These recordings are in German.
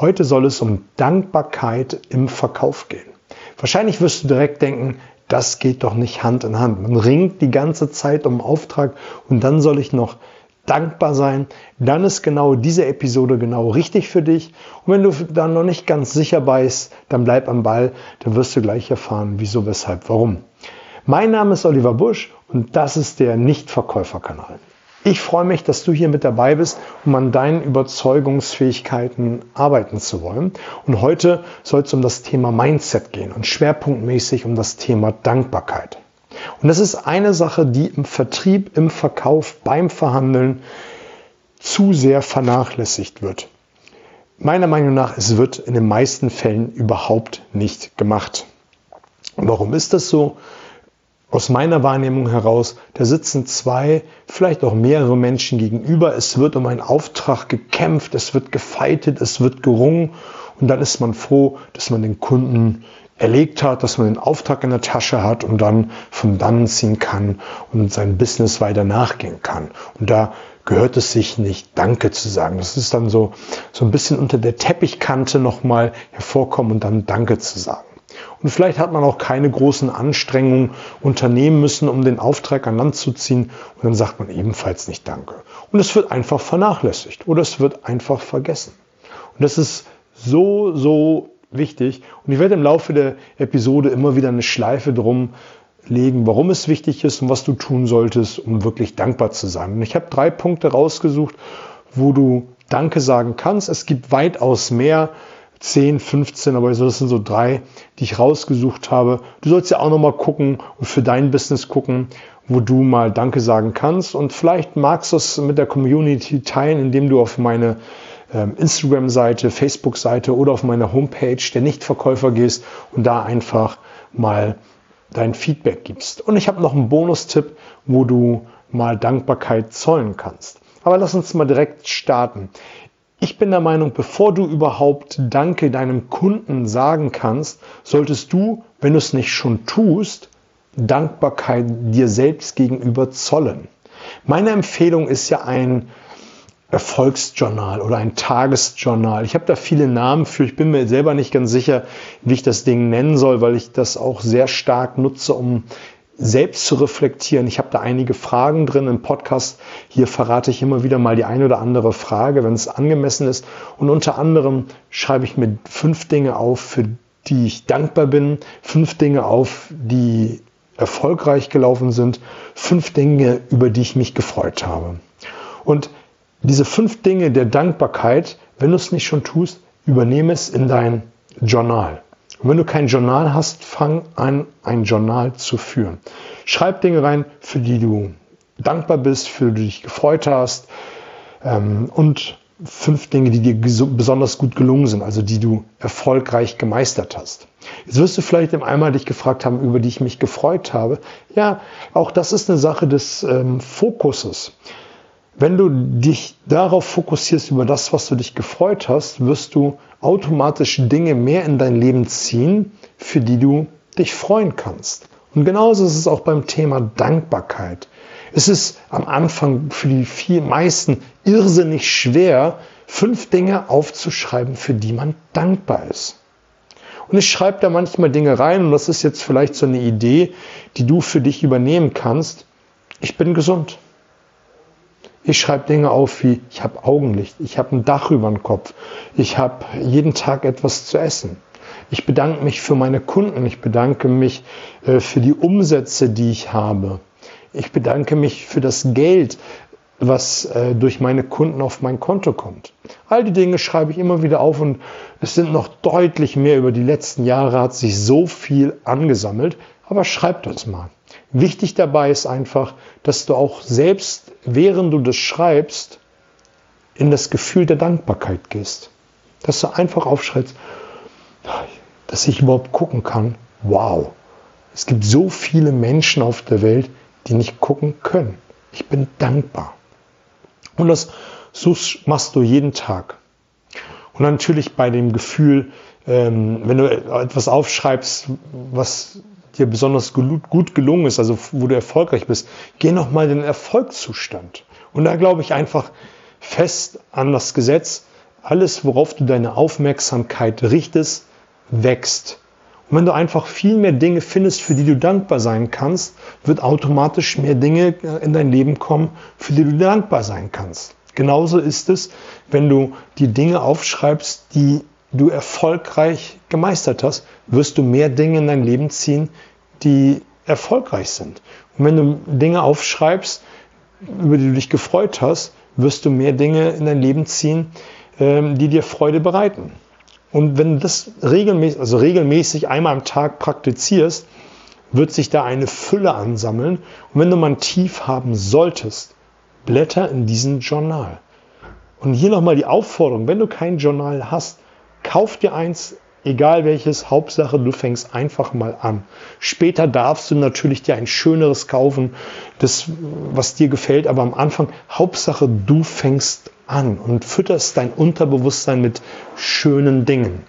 Heute soll es um Dankbarkeit im Verkauf gehen. Wahrscheinlich wirst du direkt denken, das geht doch nicht Hand in Hand. Man ringt die ganze Zeit um Auftrag und dann soll ich noch dankbar sein. Dann ist genau diese Episode genau richtig für dich. Und wenn du da noch nicht ganz sicher bist, dann bleib am Ball. Dann wirst du gleich erfahren, wieso, weshalb, warum. Mein Name ist Oliver Busch und das ist der Nichtverkäuferkanal. Ich freue mich, dass du hier mit dabei bist, um an deinen Überzeugungsfähigkeiten arbeiten zu wollen. Und heute soll es um das Thema Mindset gehen und schwerpunktmäßig um das Thema Dankbarkeit. Und das ist eine Sache, die im Vertrieb, im Verkauf, beim Verhandeln zu sehr vernachlässigt wird. Meiner Meinung nach, es wird in den meisten Fällen überhaupt nicht gemacht. Warum ist das so? Aus meiner Wahrnehmung heraus, da sitzen zwei, vielleicht auch mehrere Menschen gegenüber. Es wird um einen Auftrag gekämpft, es wird gefeitet, es wird gerungen und dann ist man froh, dass man den Kunden erlegt hat, dass man den Auftrag in der Tasche hat und dann von dann ziehen kann und sein Business weiter nachgehen kann. Und da gehört es sich nicht, Danke zu sagen. Das ist dann so, so ein bisschen unter der Teppichkante nochmal hervorkommen und dann Danke zu sagen. Und vielleicht hat man auch keine großen Anstrengungen unternehmen müssen, um den Auftrag an Land zu ziehen. Und dann sagt man ebenfalls nicht Danke. Und es wird einfach vernachlässigt oder es wird einfach vergessen. Und das ist so, so wichtig. Und ich werde im Laufe der Episode immer wieder eine Schleife drum legen, warum es wichtig ist und was du tun solltest, um wirklich dankbar zu sein. Und ich habe drei Punkte rausgesucht, wo du Danke sagen kannst. Es gibt weitaus mehr. 10, 15, aber das sind so drei, die ich rausgesucht habe. Du sollst ja auch nochmal gucken und für dein Business gucken, wo du mal Danke sagen kannst. Und vielleicht magst du es mit der Community teilen, indem du auf meine ähm, Instagram-Seite, Facebook-Seite oder auf meine Homepage der Nichtverkäufer gehst und da einfach mal dein Feedback gibst. Und ich habe noch einen Bonustipp, wo du mal Dankbarkeit zollen kannst. Aber lass uns mal direkt starten. Ich bin der Meinung, bevor du überhaupt Danke deinem Kunden sagen kannst, solltest du, wenn du es nicht schon tust, Dankbarkeit dir selbst gegenüber zollen. Meine Empfehlung ist ja ein Erfolgsjournal oder ein Tagesjournal. Ich habe da viele Namen für. Ich bin mir selber nicht ganz sicher, wie ich das Ding nennen soll, weil ich das auch sehr stark nutze, um selbst zu reflektieren. Ich habe da einige Fragen drin im Podcast. Hier verrate ich immer wieder mal die eine oder andere Frage, wenn es angemessen ist. Und unter anderem schreibe ich mir fünf Dinge auf, für die ich dankbar bin, fünf Dinge auf, die erfolgreich gelaufen sind, fünf Dinge, über die ich mich gefreut habe. Und diese fünf Dinge der Dankbarkeit, wenn du es nicht schon tust, übernehme es in dein Journal. Und wenn du kein Journal hast, fang an, ein Journal zu führen. Schreib Dinge rein, für die du dankbar bist, für die du dich gefreut hast ähm, und fünf Dinge, die dir besonders gut gelungen sind, also die du erfolgreich gemeistert hast. Jetzt wirst du vielleicht im einmal dich gefragt haben, über die ich mich gefreut habe. Ja, auch das ist eine Sache des ähm, Fokuses. Wenn du dich darauf fokussierst, über das, was du dich gefreut hast, wirst du automatisch Dinge mehr in dein Leben ziehen, für die du dich freuen kannst. Und genauso ist es auch beim Thema Dankbarkeit. Es ist am Anfang für die viel meisten irrsinnig schwer, fünf Dinge aufzuschreiben, für die man dankbar ist. Und ich schreibe da manchmal Dinge rein und das ist jetzt vielleicht so eine Idee, die du für dich übernehmen kannst. Ich bin gesund. Ich schreibe Dinge auf wie, ich habe Augenlicht, ich habe ein Dach über dem Kopf, ich habe jeden Tag etwas zu essen. Ich bedanke mich für meine Kunden, ich bedanke mich äh, für die Umsätze, die ich habe. Ich bedanke mich für das Geld, was äh, durch meine Kunden auf mein Konto kommt. All die Dinge schreibe ich immer wieder auf und es sind noch deutlich mehr. Über die letzten Jahre hat sich so viel angesammelt, aber schreib das mal. Wichtig dabei ist einfach, dass du auch selbst, während du das schreibst, in das Gefühl der Dankbarkeit gehst. Dass du einfach aufschreibst, dass ich überhaupt gucken kann, wow, es gibt so viele Menschen auf der Welt, die nicht gucken können. Ich bin dankbar. Und das so machst du jeden Tag. Und natürlich bei dem Gefühl, ähm, wenn du etwas aufschreibst, was dir besonders gut gelungen ist, also wo du erfolgreich bist, geh nochmal in den Erfolgszustand. Und da glaube ich einfach fest an das Gesetz, alles, worauf du deine Aufmerksamkeit richtest, wächst. Und wenn du einfach viel mehr Dinge findest, für die du dankbar sein kannst, wird automatisch mehr Dinge äh, in dein Leben kommen, für die du dankbar sein kannst. Genauso ist es, wenn du die Dinge aufschreibst, die du erfolgreich gemeistert hast, wirst du mehr Dinge in dein Leben ziehen, die erfolgreich sind. Und wenn du Dinge aufschreibst, über die du dich gefreut hast, wirst du mehr Dinge in dein Leben ziehen, ähm, die dir Freude bereiten. Und wenn du das regelmäßig, also regelmäßig einmal am Tag praktizierst, wird sich da eine Fülle ansammeln. Und wenn du mal ein Tief haben solltest, blätter in diesem Journal. Und hier nochmal die Aufforderung, wenn du kein Journal hast, kauf dir eins, egal welches, Hauptsache du fängst einfach mal an. Später darfst du natürlich dir ein schöneres kaufen, das, was dir gefällt, aber am Anfang, Hauptsache du fängst an und fütterst dein Unterbewusstsein mit schönen Dingen.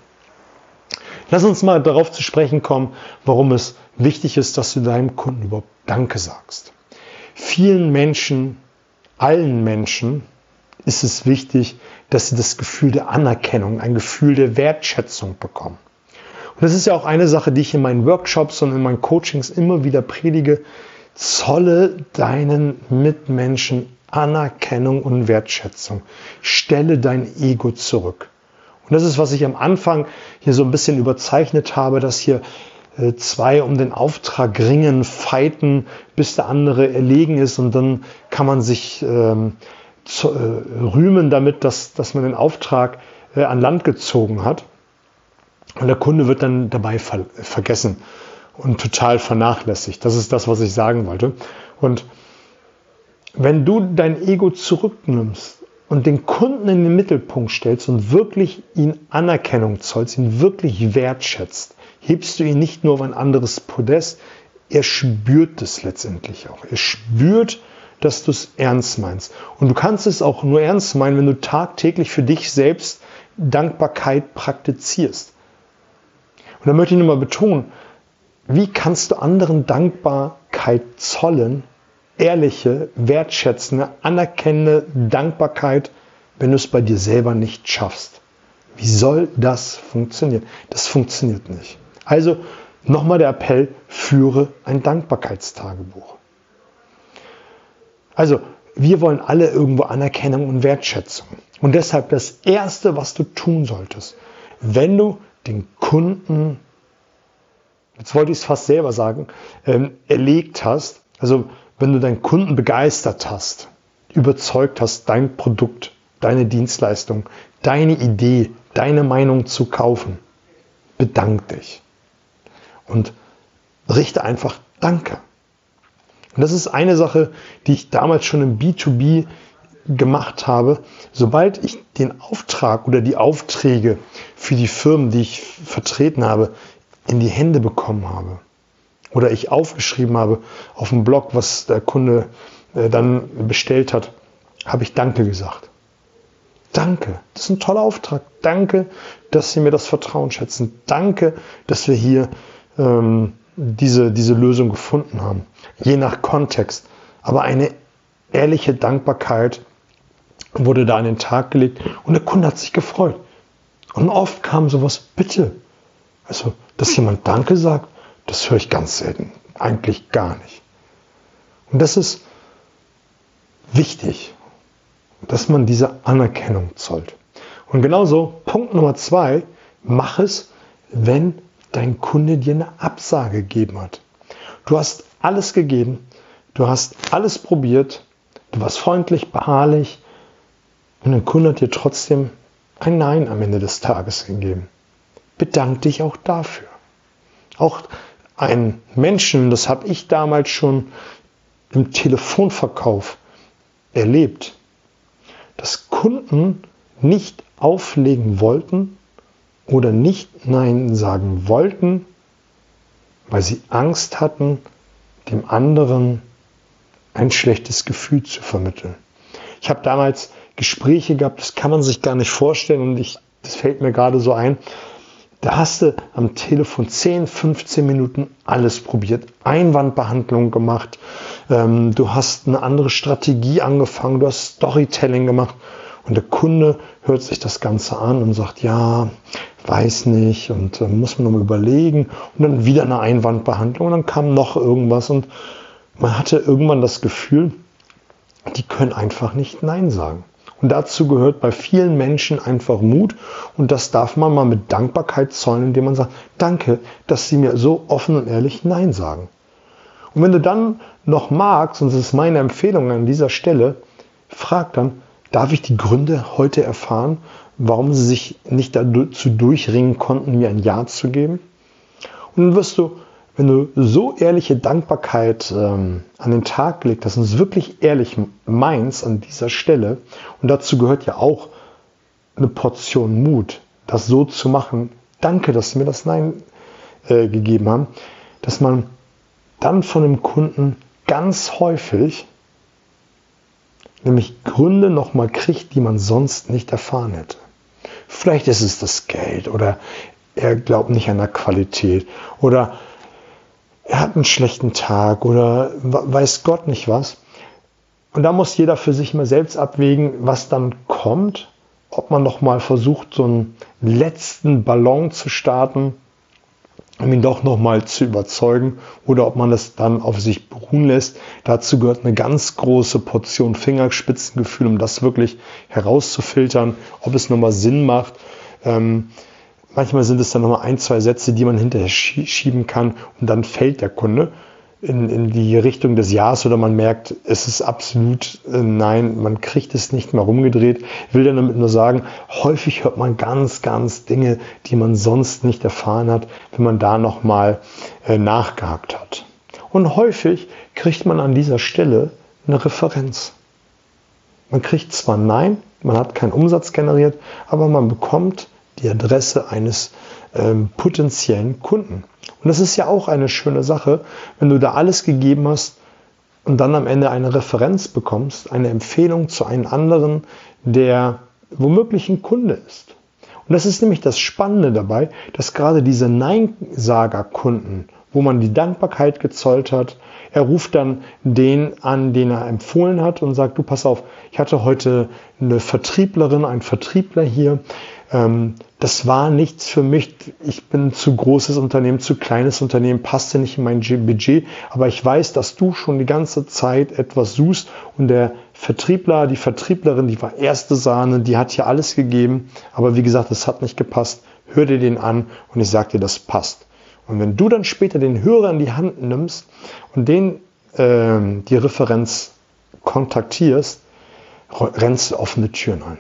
Lass uns mal darauf zu sprechen kommen, warum es wichtig ist, dass du deinem Kunden überhaupt Danke sagst. Vielen Menschen, allen Menschen ist es wichtig, dass sie das Gefühl der Anerkennung, ein Gefühl der Wertschätzung bekommen. Und das ist ja auch eine Sache, die ich in meinen Workshops und in meinen Coachings immer wieder predige. Zolle deinen Mitmenschen Anerkennung und Wertschätzung. Stelle dein Ego zurück. Und das ist, was ich am Anfang hier so ein bisschen überzeichnet habe, dass hier äh, zwei um den Auftrag ringen, fighten, bis der andere erlegen ist und dann kann man sich ähm, zu, äh, rühmen damit, dass, dass man den Auftrag äh, an Land gezogen hat. Und der Kunde wird dann dabei ver vergessen und total vernachlässigt. Das ist das, was ich sagen wollte. Und wenn du dein Ego zurücknimmst und den Kunden in den Mittelpunkt stellst und wirklich ihn Anerkennung zollst, ihn wirklich wertschätzt, hebst du ihn nicht nur auf ein anderes Podest, er spürt es letztendlich auch. Er spürt, dass du es ernst meinst. Und du kannst es auch nur ernst meinen, wenn du tagtäglich für dich selbst Dankbarkeit praktizierst. Und da möchte ich nochmal betonen, wie kannst du anderen Dankbarkeit zollen, ehrliche, wertschätzende, anerkennende Dankbarkeit, wenn du es bei dir selber nicht schaffst. Wie soll das funktionieren? Das funktioniert nicht. Also nochmal der Appell, führe ein Dankbarkeitstagebuch. Also wir wollen alle irgendwo Anerkennung und Wertschätzung. Und deshalb das Erste, was du tun solltest, wenn du den Kunden, jetzt wollte ich es fast selber sagen, ähm, erlegt hast, also wenn du deinen Kunden begeistert hast, überzeugt hast, dein Produkt, deine Dienstleistung, deine Idee, deine Meinung zu kaufen, bedank dich und richte einfach Danke. Und das ist eine Sache, die ich damals schon im B2B gemacht habe. Sobald ich den Auftrag oder die Aufträge für die Firmen, die ich vertreten habe, in die Hände bekommen habe, oder ich aufgeschrieben habe auf dem Blog, was der Kunde äh, dann bestellt hat, habe ich Danke gesagt. Danke, das ist ein toller Auftrag. Danke, dass Sie mir das Vertrauen schätzen. Danke, dass wir hier ähm, diese, diese Lösung gefunden haben. Je nach Kontext. Aber eine ehrliche Dankbarkeit wurde da an den Tag gelegt und der Kunde hat sich gefreut. Und oft kam sowas, bitte. Also, dass jemand Danke sagt, das höre ich ganz selten. Eigentlich gar nicht. Und das ist wichtig, dass man diese Anerkennung zollt. Und genauso, Punkt Nummer zwei, mach es, wenn dein Kunde dir eine Absage gegeben hat. Du hast alles gegeben, du hast alles probiert, du warst freundlich, beharrlich und dein Kunde hat dir trotzdem ein Nein am Ende des Tages gegeben. Bedank dich auch dafür. Auch einen Menschen, das habe ich damals schon im Telefonverkauf erlebt, dass Kunden nicht auflegen wollten oder nicht Nein sagen wollten, weil sie Angst hatten, dem anderen ein schlechtes Gefühl zu vermitteln. Ich habe damals Gespräche gehabt, das kann man sich gar nicht vorstellen und ich, das fällt mir gerade so ein. Da hast du am Telefon 10, 15 Minuten alles probiert, Einwandbehandlung gemacht, ähm, du hast eine andere Strategie angefangen, du hast Storytelling gemacht Und der Kunde hört sich das Ganze an und sagt, ja, weiß nicht und äh, muss man nochmal überlegen und dann wieder eine Einwandbehandlung und dann kam noch irgendwas und man hatte irgendwann das Gefühl, die können einfach nicht Nein sagen. Und dazu gehört bei vielen Menschen einfach Mut und das darf man mal mit Dankbarkeit zollen, indem man sagt, danke, dass Sie mir so offen und ehrlich Nein sagen. Und wenn du dann noch magst, und das ist meine Empfehlung an dieser Stelle, frag dann, darf ich die Gründe heute erfahren, warum sie sich nicht dazu durchringen konnten, mir ein Ja zu geben? Und dann wirst du, wenn du so ehrliche Dankbarkeit ähm, an den Tag gelegt hast und es wirklich ehrlich meinst an dieser Stelle, und dazu gehört ja auch eine Portion Mut, das so zu machen, danke, dass sie mir das Nein äh, gegeben haben, dass man dann von dem Kunden ganz häufig nämlich Gründe nochmal kriegt, die man sonst nicht erfahren hätte. Vielleicht ist es das Geld oder er glaubt nicht an der Qualität oder er hat einen schlechten Tag oder weiß Gott nicht was. Und da muss jeder für sich mal selbst abwägen, was dann kommt, ob man nochmal versucht, so einen letzten Ballon zu starten um ihn doch nochmal zu überzeugen oder ob man es dann auf sich beruhen lässt. Dazu gehört eine ganz große Portion Fingerspitzengefühl, um das wirklich herauszufiltern, ob es nochmal Sinn macht. Ähm, manchmal sind es dann nochmal ein, zwei Sätze, die man hinterher schieben kann und dann fällt der Kunde in, in die Richtung des Jahres oder man merkt, es ist absolut äh, nein, man kriegt es nicht mehr rumgedreht. Ich will damit nur sagen, häufig hört man ganz, ganz Dinge, die man sonst nicht erfahren hat, wenn man da nochmal äh, nachgehakt hat. Und häufig kriegt man an dieser Stelle eine Referenz. Man kriegt zwar Nein, man hat keinen Umsatz generiert, aber man bekommt die Adresse eines ähm, potenziellen Kunden. Und das ist ja auch eine schöne Sache, wenn du da alles gegeben hast und dann am Ende eine Referenz bekommst, eine Empfehlung zu einem anderen, der womöglich ein Kunde ist. Und das ist nämlich das Spannende dabei, dass gerade diese Nein-Sager-Kunden, wo man die Dankbarkeit gezollt hat, er ruft dann den an, den er empfohlen hat und sagt, du pass auf, ich hatte heute eine Vertrieblerin, einen Vertriebler hier, ähm, das war nichts für mich. Ich bin zu großes Unternehmen, zu kleines Unternehmen, passte nicht in mein Budget. Aber ich weiß, dass du schon die ganze Zeit etwas suchst und der Vertriebler, die Vertrieblerin, die war erste Sahne, die hat hier alles gegeben. Aber wie gesagt, es hat nicht gepasst. Hör dir den an und ich sag dir, das passt. Und wenn du dann später den Hörer in die Hand nimmst und den äh, die Referenz kontaktierst, rennst du offene Türen an.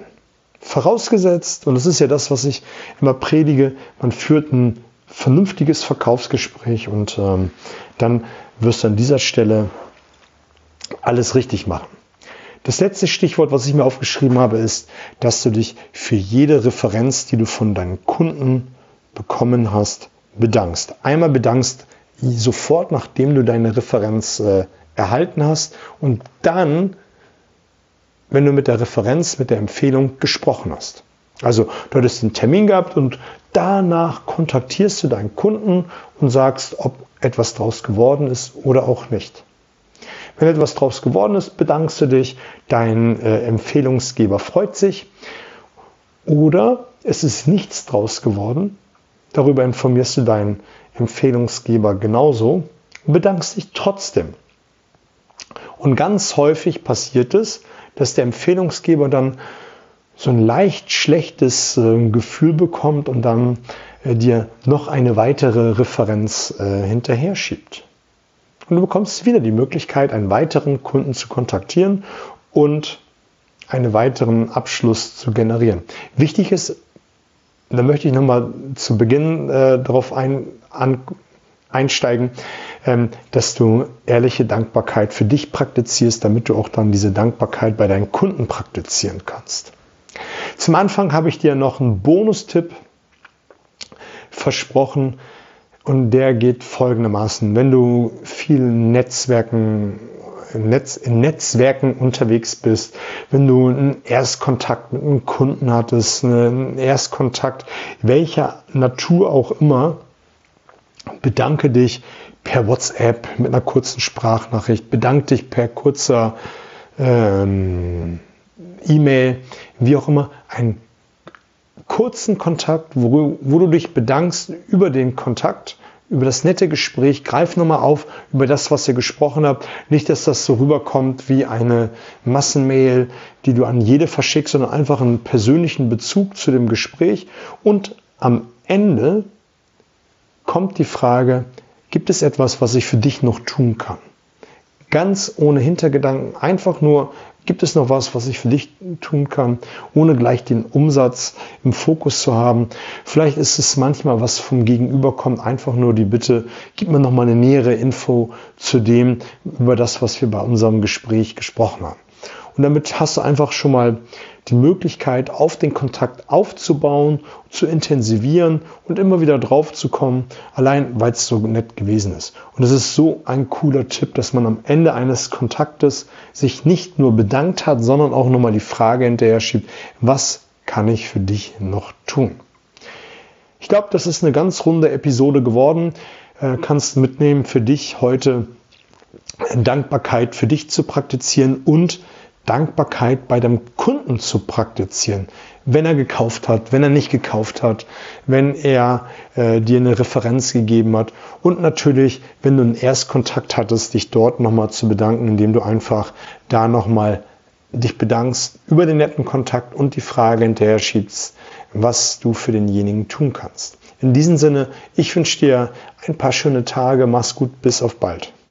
Vorausgesetzt, und das ist ja das, was ich immer predige, man führt ein vernünftiges Verkaufsgespräch und ähm, dann wirst du an dieser Stelle alles richtig machen. Das letzte Stichwort, was ich mir aufgeschrieben habe, ist, dass du dich für jede Referenz, die du von deinen Kunden bekommen hast, bedankst. Einmal bedankst sofort, nachdem du deine Referenz äh, erhalten hast und dann wenn du mit der Referenz, mit der Empfehlung gesprochen hast. Also du hattest einen Termin gehabt und danach kontaktierst du deinen Kunden und sagst, ob etwas draus geworden ist oder auch nicht. Wenn etwas draus geworden ist, bedankst du dich, dein äh, Empfehlungsgeber freut sich oder es ist nichts draus geworden, darüber informierst du deinen Empfehlungsgeber genauso und bedankst dich trotzdem. Und ganz häufig passiert es, dass der Empfehlungsgeber dann so ein leicht schlechtes äh, Gefühl bekommt und dann äh, dir noch eine weitere Referenz äh, hinterher schiebt. Und du bekommst wieder die Möglichkeit, einen weiteren Kunden zu kontaktieren und einen weiteren Abschluss zu generieren. Wichtig ist, da möchte ich nochmal zu Beginn äh, darauf ein, an, einsteigen, ähm, dass du ehrliche Dankbarkeit für dich praktizierst, damit du auch dann diese Dankbarkeit bei deinen Kunden praktizieren kannst. Zum Anfang habe ich dir noch einen Bonustipp versprochen und der geht folgendermaßen. Wenn du viel Netzwerken Netz, in Netzwerken unterwegs bist, wenn du einen Erstkontakt mit einem Kunden hattest, einen Erstkontakt welcher Natur auch immer, bedanke dich per WhatsApp mit einer kurzen Sprachnachricht, bedanke dich per kurzer ähm, E-Mail, wie auch immer, einen kurzen Kontakt, wo, wo du dich bedankst über den Kontakt über das nette Gespräch, greif nochmal auf über das, was ihr gesprochen habt. Nicht, dass das so rüberkommt wie eine Massenmail, die du an jede verschickst, sondern einfach einen persönlichen Bezug zu dem Gespräch. Und am Ende kommt die Frage, gibt es etwas, was ich für dich noch tun kann? Ganz ohne Hintergedanken, einfach nur Gibt es noch was, was ich für dich tun kann, ohne gleich den Umsatz im Fokus zu haben? Vielleicht ist es manchmal, was vom Gegenüber kommt, einfach nur die Bitte, gib mir noch mal eine nähere Info zu dem, über das, was wir bei unserem Gespräch gesprochen haben. Und damit hast du einfach schon mal die Möglichkeit, auf den Kontakt aufzubauen, zu intensivieren und immer wieder drauf zu kommen, allein weil es so nett gewesen ist. Und es ist so ein cooler Tipp, dass man am Ende eines Kontaktes sich nicht nur bedankt hat, sondern auch nochmal die Frage hinterher schiebt, was kann ich für dich noch tun? Ich glaube, das ist eine ganz runde Episode geworden. Äh, kannst mitnehmen für dich heute Dankbarkeit für dich zu praktizieren und Dankbarkeit bei dem Kunden zu praktizieren. Wenn er gekauft hat, wenn er nicht gekauft hat, wenn er äh, dir eine Referenz gegeben hat und natürlich, wenn du einen Erstkontakt hattest, dich dort nochmal zu bedanken, indem du einfach da nochmal dich bedankst über den netten Kontakt und die Frage hinterher schiebst, was du für denjenigen tun kannst. In diesem Sinne, ich wünsche dir ein paar schöne Tage, mach's gut, bis auf bald.